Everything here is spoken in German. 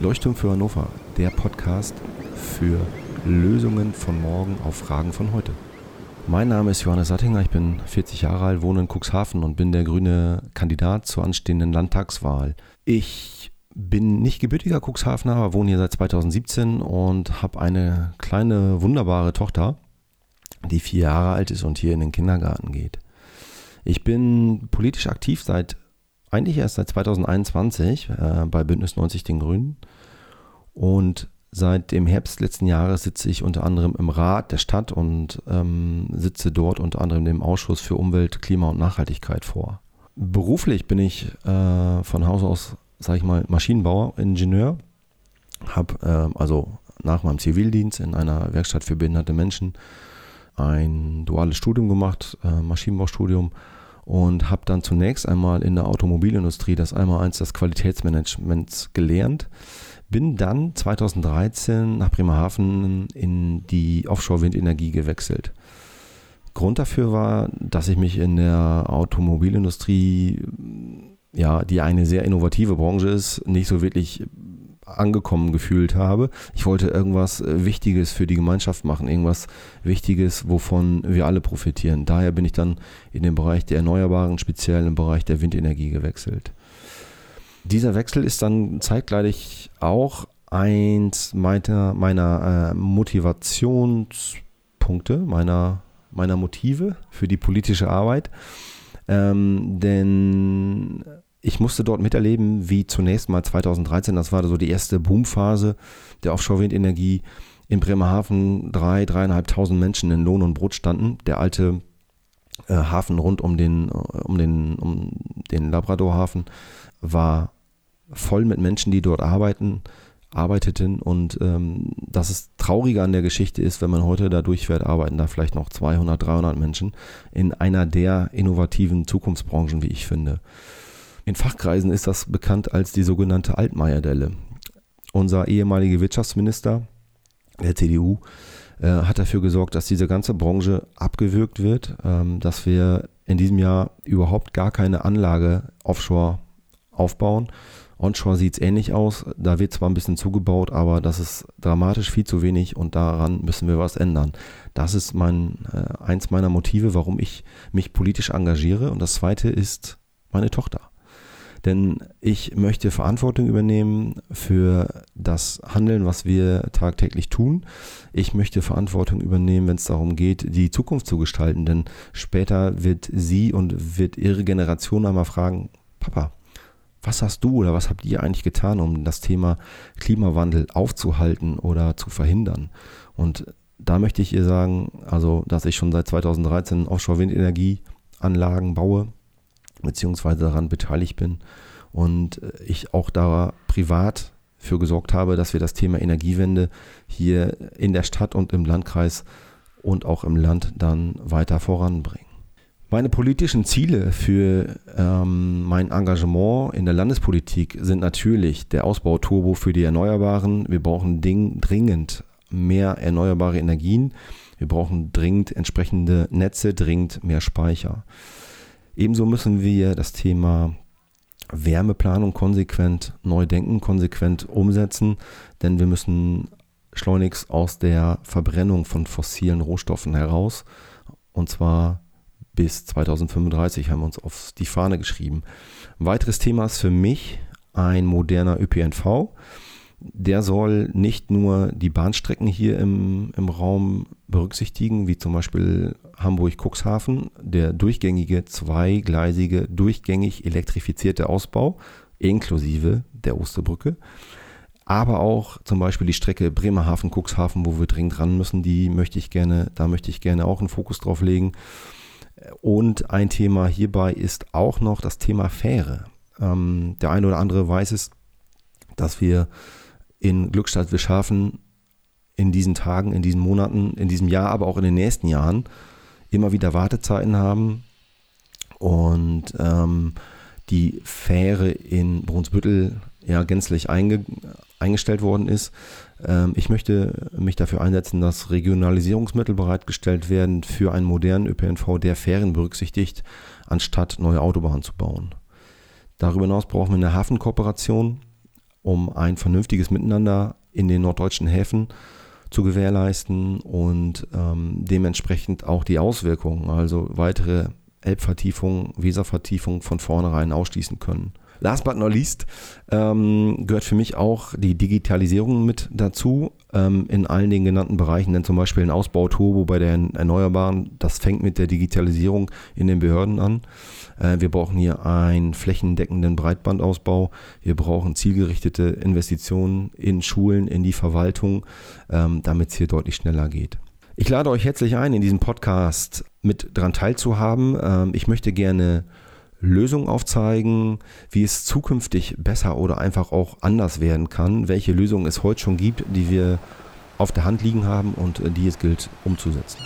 Leuchtturm für Hannover, der Podcast für Lösungen von morgen auf Fragen von heute. Mein Name ist Johannes Sattinger, ich bin 40 Jahre alt, wohne in Cuxhaven und bin der grüne Kandidat zur anstehenden Landtagswahl. Ich bin nicht gebürtiger Cuxhavener, aber wohne hier seit 2017 und habe eine kleine, wunderbare Tochter, die vier Jahre alt ist und hier in den Kindergarten geht. Ich bin politisch aktiv seit eigentlich erst seit 2021 äh, bei Bündnis 90 den Grünen. Und seit dem Herbst letzten Jahres sitze ich unter anderem im Rat der Stadt und ähm, sitze dort unter anderem dem Ausschuss für Umwelt, Klima und Nachhaltigkeit vor. Beruflich bin ich äh, von Haus aus, sage ich mal, Maschinenbauer, Ingenieur. Habe äh, also nach meinem Zivildienst in einer Werkstatt für behinderte Menschen ein duales Studium gemacht, äh, Maschinenbaustudium und habe dann zunächst einmal in der Automobilindustrie das einmal eins des Qualitätsmanagements gelernt. Bin dann 2013 nach Bremerhaven in die Offshore-Windenergie gewechselt. Grund dafür war, dass ich mich in der Automobilindustrie, ja, die eine sehr innovative Branche ist, nicht so wirklich angekommen gefühlt habe. Ich wollte irgendwas äh, Wichtiges für die Gemeinschaft machen, irgendwas Wichtiges, wovon wir alle profitieren. Daher bin ich dann in den Bereich der Erneuerbaren, speziell im Bereich der Windenergie gewechselt. Dieser Wechsel ist dann zeitgleich auch eins meiner, meiner äh, Motivationspunkte, meiner, meiner Motive für die politische Arbeit. Ähm, denn ich musste dort miterleben, wie zunächst mal 2013, das war so die erste Boomphase der Offshore-Windenergie, in Bremerhaven drei, dreieinhalbtausend Menschen in Lohn und Brot standen. Der alte äh, Hafen rund um den, äh, um den, um den Labradorhafen war voll mit Menschen, die dort arbeiten, arbeiteten. Und ähm, das ist trauriger an der Geschichte ist, wenn man heute da durchfährt, arbeiten da vielleicht noch 200, 300 Menschen in einer der innovativen Zukunftsbranchen, wie ich finde. In Fachkreisen ist das bekannt als die sogenannte Altmaier-Delle. Unser ehemaliger Wirtschaftsminister der CDU äh, hat dafür gesorgt, dass diese ganze Branche abgewürgt wird, ähm, dass wir in diesem Jahr überhaupt gar keine Anlage offshore aufbauen. Onshore sieht es ähnlich aus. Da wird zwar ein bisschen zugebaut, aber das ist dramatisch viel zu wenig und daran müssen wir was ändern. Das ist mein, äh, eins meiner Motive, warum ich mich politisch engagiere. Und das zweite ist meine Tochter. Denn ich möchte Verantwortung übernehmen für das Handeln, was wir tagtäglich tun. Ich möchte Verantwortung übernehmen, wenn es darum geht, die Zukunft zu gestalten. Denn später wird sie und wird ihre Generation einmal fragen, Papa, was hast du oder was habt ihr eigentlich getan, um das Thema Klimawandel aufzuhalten oder zu verhindern? Und da möchte ich ihr sagen, also, dass ich schon seit 2013 Offshore-Windenergieanlagen baue, beziehungsweise daran beteiligt bin und äh, ich auch da privat für gesorgt habe, dass wir das Thema Energiewende hier in der Stadt und im Landkreis und auch im Land dann weiter voranbringen. Meine politischen Ziele für ähm, mein Engagement in der Landespolitik sind natürlich der Ausbau-Turbo für die Erneuerbaren. Wir brauchen ding, dringend mehr erneuerbare Energien. Wir brauchen dringend entsprechende Netze, dringend mehr Speicher. Ebenso müssen wir das Thema Wärmeplanung konsequent neu denken, konsequent umsetzen, denn wir müssen schleunigst aus der Verbrennung von fossilen Rohstoffen heraus. Und zwar bis 2035 haben wir uns auf die Fahne geschrieben. Ein weiteres Thema ist für mich ein moderner ÖPNV der soll nicht nur die Bahnstrecken hier im, im Raum berücksichtigen, wie zum Beispiel Hamburg-Cuxhaven, der durchgängige, zweigleisige, durchgängig elektrifizierte Ausbau, inklusive der Osterbrücke, aber auch zum Beispiel die Strecke Bremerhaven-Cuxhaven, wo wir dringend ran müssen, die möchte ich gerne, da möchte ich gerne auch einen Fokus drauf legen. Und ein Thema hierbei ist auch noch das Thema Fähre. Ähm, der eine oder andere weiß es, dass wir in Glückstadt Wischhafen in diesen Tagen, in diesen Monaten, in diesem Jahr, aber auch in den nächsten Jahren immer wieder Wartezeiten haben und ähm, die Fähre in Brunsbüttel ja gänzlich einge eingestellt worden ist. Ähm, ich möchte mich dafür einsetzen, dass Regionalisierungsmittel bereitgestellt werden für einen modernen ÖPNV, der Fähren berücksichtigt, anstatt neue Autobahnen zu bauen. Darüber hinaus brauchen wir eine Hafenkooperation um ein vernünftiges Miteinander in den norddeutschen Häfen zu gewährleisten und ähm, dementsprechend auch die Auswirkungen, also weitere Elbvertiefung, Weservertiefung von vornherein ausschließen können. Last but not least ähm, gehört für mich auch die Digitalisierung mit dazu ähm, in allen den genannten Bereichen, denn zum Beispiel ein Ausbauturbo bei den Erneuerbaren, das fängt mit der Digitalisierung in den Behörden an. Äh, wir brauchen hier einen flächendeckenden Breitbandausbau. Wir brauchen zielgerichtete Investitionen in Schulen, in die Verwaltung, ähm, damit es hier deutlich schneller geht. Ich lade euch herzlich ein, in diesem Podcast mit dran teilzuhaben. Ähm, ich möchte gerne Lösungen aufzeigen, wie es zukünftig besser oder einfach auch anders werden kann, welche Lösungen es heute schon gibt, die wir auf der Hand liegen haben und die es gilt umzusetzen.